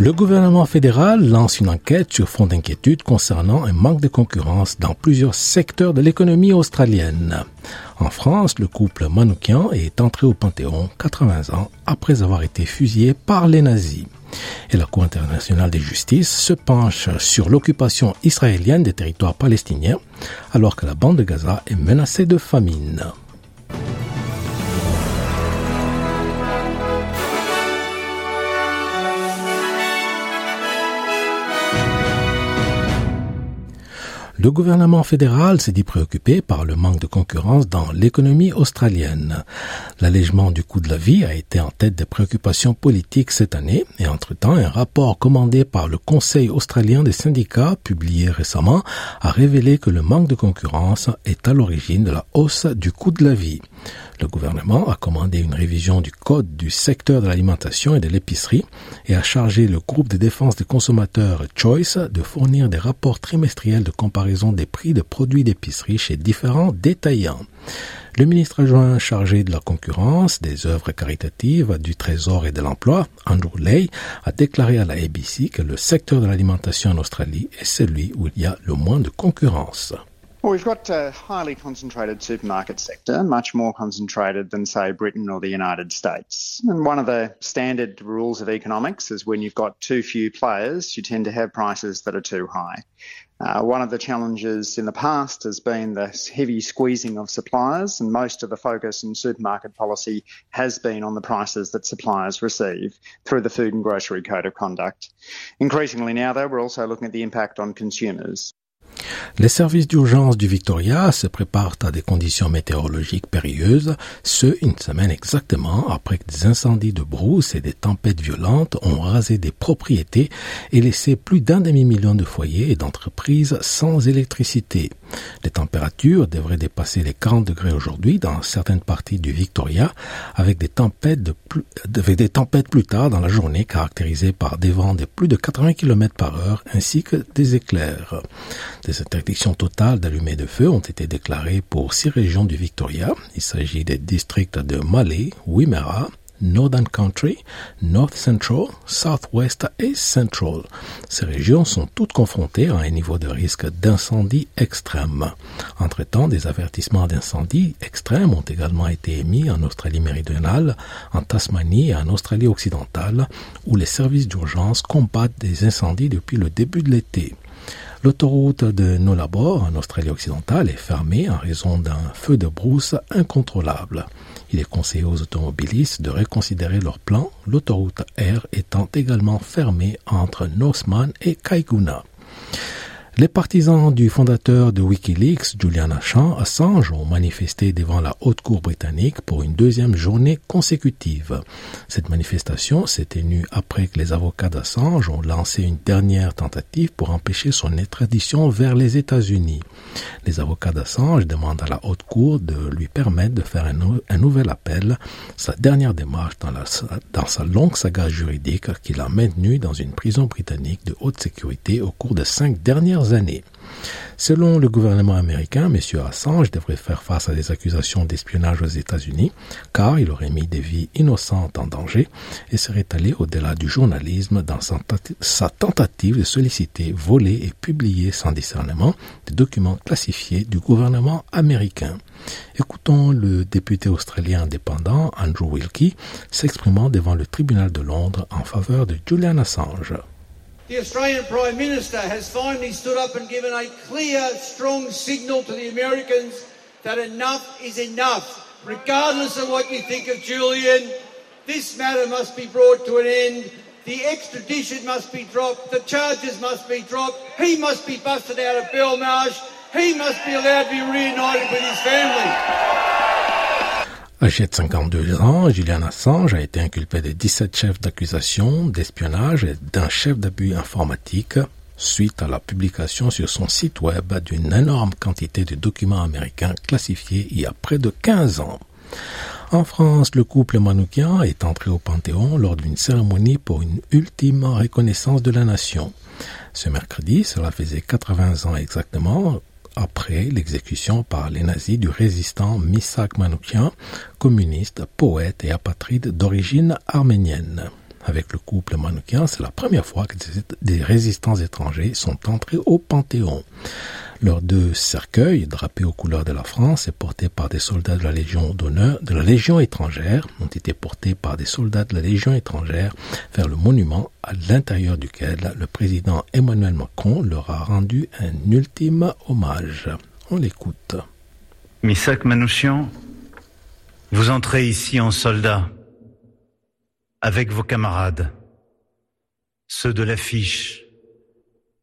Le gouvernement fédéral lance une enquête sur fond d'inquiétude concernant un manque de concurrence dans plusieurs secteurs de l'économie australienne. En France, le couple Manoukian est entré au Panthéon 80 ans après avoir été fusillé par les nazis. Et la Cour internationale de justice se penche sur l'occupation israélienne des territoires palestiniens alors que la bande de Gaza est menacée de famine. Le gouvernement fédéral s'est dit préoccupé par le manque de concurrence dans l'économie australienne. L'allègement du coût de la vie a été en tête des préoccupations politiques cette année et entre-temps, un rapport commandé par le Conseil australien des syndicats, publié récemment, a révélé que le manque de concurrence est à l'origine de la hausse du coût de la vie. Le gouvernement a commandé une révision du code du secteur de l'alimentation et de l'épicerie et a chargé le groupe de défense des consommateurs Choice de fournir des rapports trimestriels de comparaison des prix de produits d'épicerie chez différents détaillants. Le ministre adjoint chargé de la concurrence, des œuvres caritatives, du Trésor et de l'emploi, Andrew Lay, a déclaré à la ABC que le secteur de l'alimentation en Australie est celui où il y a le moins de concurrence. Well, we've got a highly concentrated supermarket sector, much more concentrated than, say, Britain or the United States. And one of the standard rules of economics is when you've got too few players, you tend to have prices that are too high. Uh, one of the challenges in the past has been the heavy squeezing of suppliers, and most of the focus in supermarket policy has been on the prices that suppliers receive through the Food and Grocery Code of Conduct. Increasingly now, though, we're also looking at the impact on consumers. Les services d'urgence du Victoria se préparent à des conditions météorologiques périlleuses, ce une semaine exactement après que des incendies de brousse et des tempêtes violentes ont rasé des propriétés et laissé plus d'un demi-million de foyers et d'entreprises sans électricité. Les températures devraient dépasser les 40 degrés aujourd'hui dans certaines parties du Victoria, avec des tempêtes plus tard dans la journée caractérisées par des vents de plus de 80 km par heure ainsi que des éclairs. Des interdictions totales d'allumer de feu ont été déclarées pour six régions du Victoria. Il s'agit des districts de Malay, Wimmera, Northern Country, North Central, Southwest et Central. Ces régions sont toutes confrontées à un niveau de risque d'incendie extrême. Entre-temps, des avertissements d'incendie extrêmes ont également été émis en Australie méridionale, en Tasmanie et en Australie occidentale, où les services d'urgence combattent des incendies depuis le début de l'été. L'autoroute de Nullarbor, en Australie occidentale, est fermée en raison d'un feu de brousse incontrôlable. Il est conseillé aux automobilistes de reconsidérer leur plan, l'autoroute R étant également fermée entre Northman et Kaiguna. Les partisans du fondateur de Wikileaks, Julian Assange, ont manifesté devant la haute cour britannique pour une deuxième journée consécutive. Cette manifestation s'est tenue après que les avocats d'Assange ont lancé une dernière tentative pour empêcher son extradition vers les États-Unis. Les avocats d'Assange demandent à la haute cour de lui permettre de faire un, nouvel appel, sa dernière démarche dans, sa longue saga juridique qu'il a maintenue dans une prison britannique de haute sécurité au cours de cinq dernières années. Selon le gouvernement américain, M. Assange devrait faire face à des accusations d'espionnage aux États-Unis, car il aurait mis des vies innocentes en danger et serait allé au-delà du journalisme dans sa tentative de solliciter, voler et publier sans discernement des documents classifiés du gouvernement américain. Écoutons le député australien indépendant Andrew Wilkie s'exprimant devant le tribunal de Londres en faveur de Julian Assange. The Australian Prime Minister has finally stood up and given a clear, strong signal to the Americans that enough is enough. Regardless of what you think of Julian, this matter must be brought to an end. The extradition must be dropped. The charges must be dropped. He must be busted out of Belmarsh. He must be allowed to be reunited with his family. Âgé de 52 ans, Julian Assange a été inculpé de 17 chefs d'accusation d'espionnage et d'un chef d'abus informatique suite à la publication sur son site web d'une énorme quantité de documents américains classifiés il y a près de 15 ans. En France, le couple Manoukian est entré au Panthéon lors d'une cérémonie pour une ultime reconnaissance de la nation. Ce mercredi, cela faisait 80 ans exactement après l'exécution par les nazis du résistant Misak Manoukian, communiste, poète et apatride d'origine arménienne. Avec le couple Manoukian, c'est la première fois que des résistants étrangers sont entrés au Panthéon. Leurs deux cercueils, drapés aux couleurs de la France et portés par des soldats de la Légion d'honneur, de la Légion étrangère, ont été portés par des soldats de la Légion étrangère vers le monument à l'intérieur duquel le président Emmanuel Macron leur a rendu un ultime hommage. On l'écoute. Misak Manouchian, vous entrez ici en soldat avec vos camarades, ceux de l'affiche,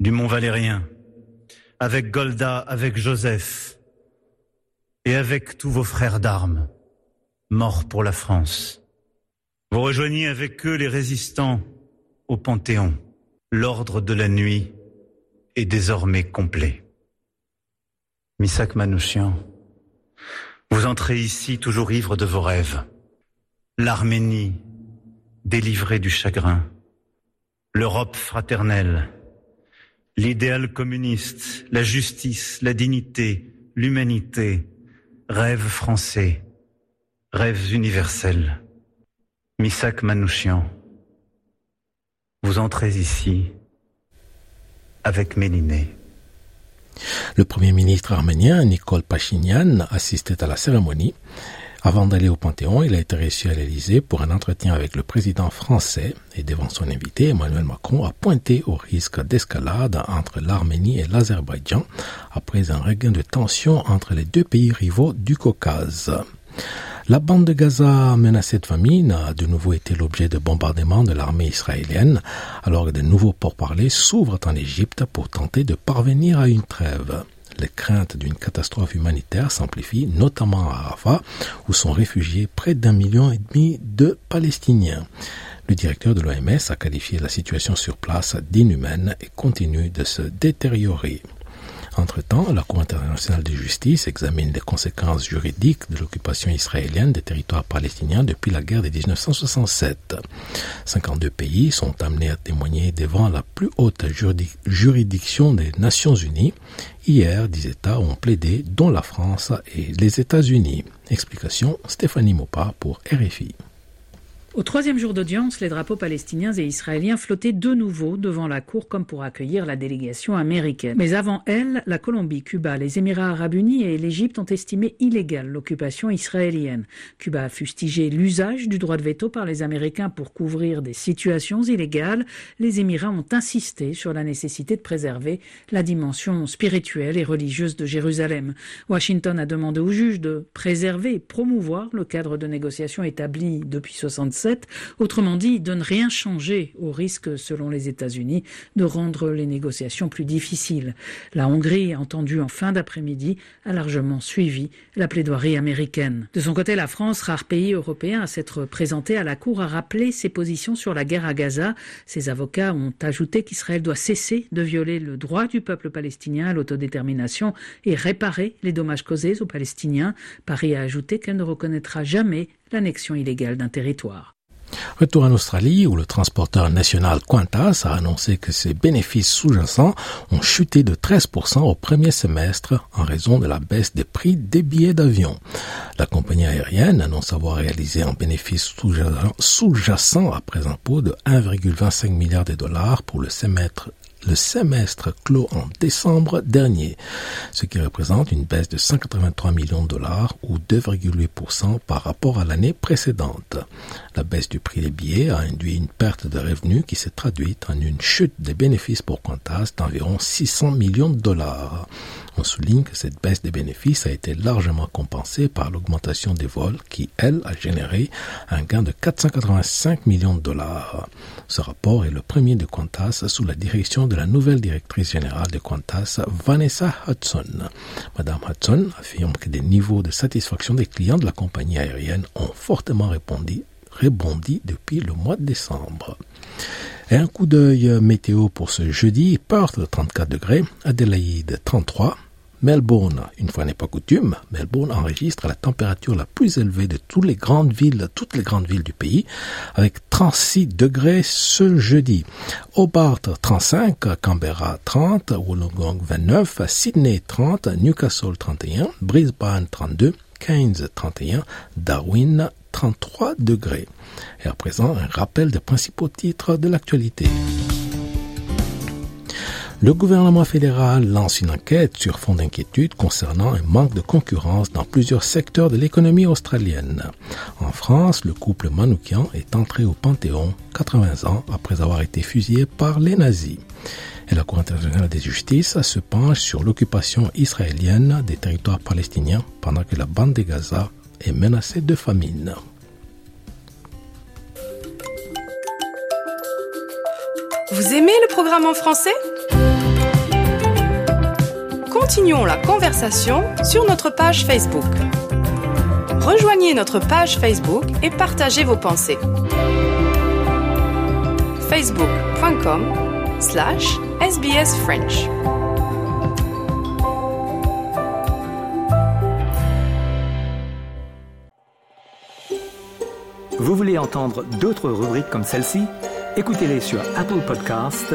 du Mont Valérien, avec Golda, avec Joseph et avec tous vos frères d'armes, morts pour la France. Vous rejoignez avec eux les résistants au Panthéon. L'ordre de la nuit est désormais complet. Misak Manouchian, vous entrez ici toujours ivre de vos rêves. L'Arménie délivrée du chagrin. L'Europe fraternelle l'idéal communiste, la justice, la dignité, l'humanité, rêves français, rêves universels. Misak Manouchian, vous entrez ici avec Méliné. Le premier ministre arménien, Nicole Pachinian, assistait à la cérémonie. Avant d'aller au Panthéon, il a été reçu à l'Élysée pour un entretien avec le président français et devant son invité, Emmanuel Macron a pointé au risque d'escalade entre l'Arménie et l'Azerbaïdjan après un regain de tension entre les deux pays rivaux du Caucase. La bande de Gaza menacée de famine. A de nouveau été l'objet de bombardements de l'armée israélienne, alors que de nouveaux pourparlers s'ouvrent en Égypte pour tenter de parvenir à une trêve les craintes d'une catastrophe humanitaire s'amplifient, notamment à Rafah, où sont réfugiés près d'un million et demi de Palestiniens. Le directeur de l'OMS a qualifié la situation sur place d'inhumaine et continue de se détériorer. Entre-temps, la Cour internationale de justice examine les conséquences juridiques de l'occupation israélienne des territoires palestiniens depuis la guerre de 1967. 52 pays sont amenés à témoigner devant la plus haute juridiction des Nations Unies. Hier, 10 États ont plaidé, dont la France et les États-Unis. Explication Stéphanie Mopa pour RFI. Au troisième jour d'audience, les drapeaux palestiniens et israéliens flottaient de nouveau devant la cour comme pour accueillir la délégation américaine. Mais avant elle, la Colombie, Cuba, les Émirats arabes unis et l'Égypte ont estimé illégale l'occupation israélienne. Cuba a fustigé l'usage du droit de veto par les Américains pour couvrir des situations illégales. Les Émirats ont insisté sur la nécessité de préserver la dimension spirituelle et religieuse de Jérusalem. Washington a demandé aux juges de préserver et promouvoir le cadre de négociation établi depuis 67 autrement dit, de ne rien changer au risque, selon les États-Unis, de rendre les négociations plus difficiles. La Hongrie, entendue en fin d'après-midi, a largement suivi la plaidoirie américaine. De son côté, la France, rare pays européen à s'être présenté à la Cour, a rappelé ses positions sur la guerre à Gaza. Ses avocats ont ajouté qu'Israël doit cesser de violer le droit du peuple palestinien à l'autodétermination et réparer les dommages causés aux Palestiniens. Paris a ajouté qu'elle ne reconnaîtra jamais l'annexion illégale d'un territoire. Retour en Australie, où le transporteur national Qantas a annoncé que ses bénéfices sous-jacents ont chuté de 13% au premier semestre en raison de la baisse des prix des billets d'avion. La compagnie aérienne annonce avoir réalisé un bénéfice sous-jacent après impôt de 1,25 milliard de dollars pour le semestre le semestre clos en décembre dernier, ce qui représente une baisse de 183 millions de dollars ou 2,8% par rapport à l'année précédente. La baisse du prix des billets a induit une perte de revenus qui s'est traduite en une chute des bénéfices pour Qantas d'environ 600 millions de dollars. On souligne que cette baisse des bénéfices a été largement compensée par l'augmentation des vols qui, elle, a généré un gain de 485 millions de dollars. Ce rapport est le premier de Qantas sous la direction de la nouvelle directrice générale de Qantas, Vanessa Hudson. Madame Hudson affirme que des niveaux de satisfaction des clients de la compagnie aérienne ont fortement répondu, rebondi depuis le mois de décembre. Un coup d'œil météo pour ce jeudi, Perth 34 degrés, Adelaide 33, Melbourne, une fois n'est pas coutume, Melbourne enregistre la température la plus élevée de toutes les grandes villes, toutes les grandes villes du pays, avec 36 degrés ce jeudi. Hobart 35, Canberra 30, Wollongong 29, Sydney 30, Newcastle 31, Brisbane 32, Keynes 31, Darwin 33 degrés. Et à présent, un rappel des principaux titres de l'actualité. Le gouvernement fédéral lance une enquête sur fond d'inquiétude concernant un manque de concurrence dans plusieurs secteurs de l'économie australienne. En France, le couple Manoukian est entré au Panthéon 80 ans après avoir été fusillé par les nazis. Et la Cour internationale des justices se penche sur l'occupation israélienne des territoires palestiniens pendant que la bande de Gaza est menacée de famine. Vous aimez le programme en français? Continuons la conversation sur notre page Facebook. Rejoignez notre page Facebook et partagez vos pensées. facebook.com slash sbsfrench Vous voulez entendre d'autres rubriques comme celle-ci? Écoutez-les sur Apple Podcasts,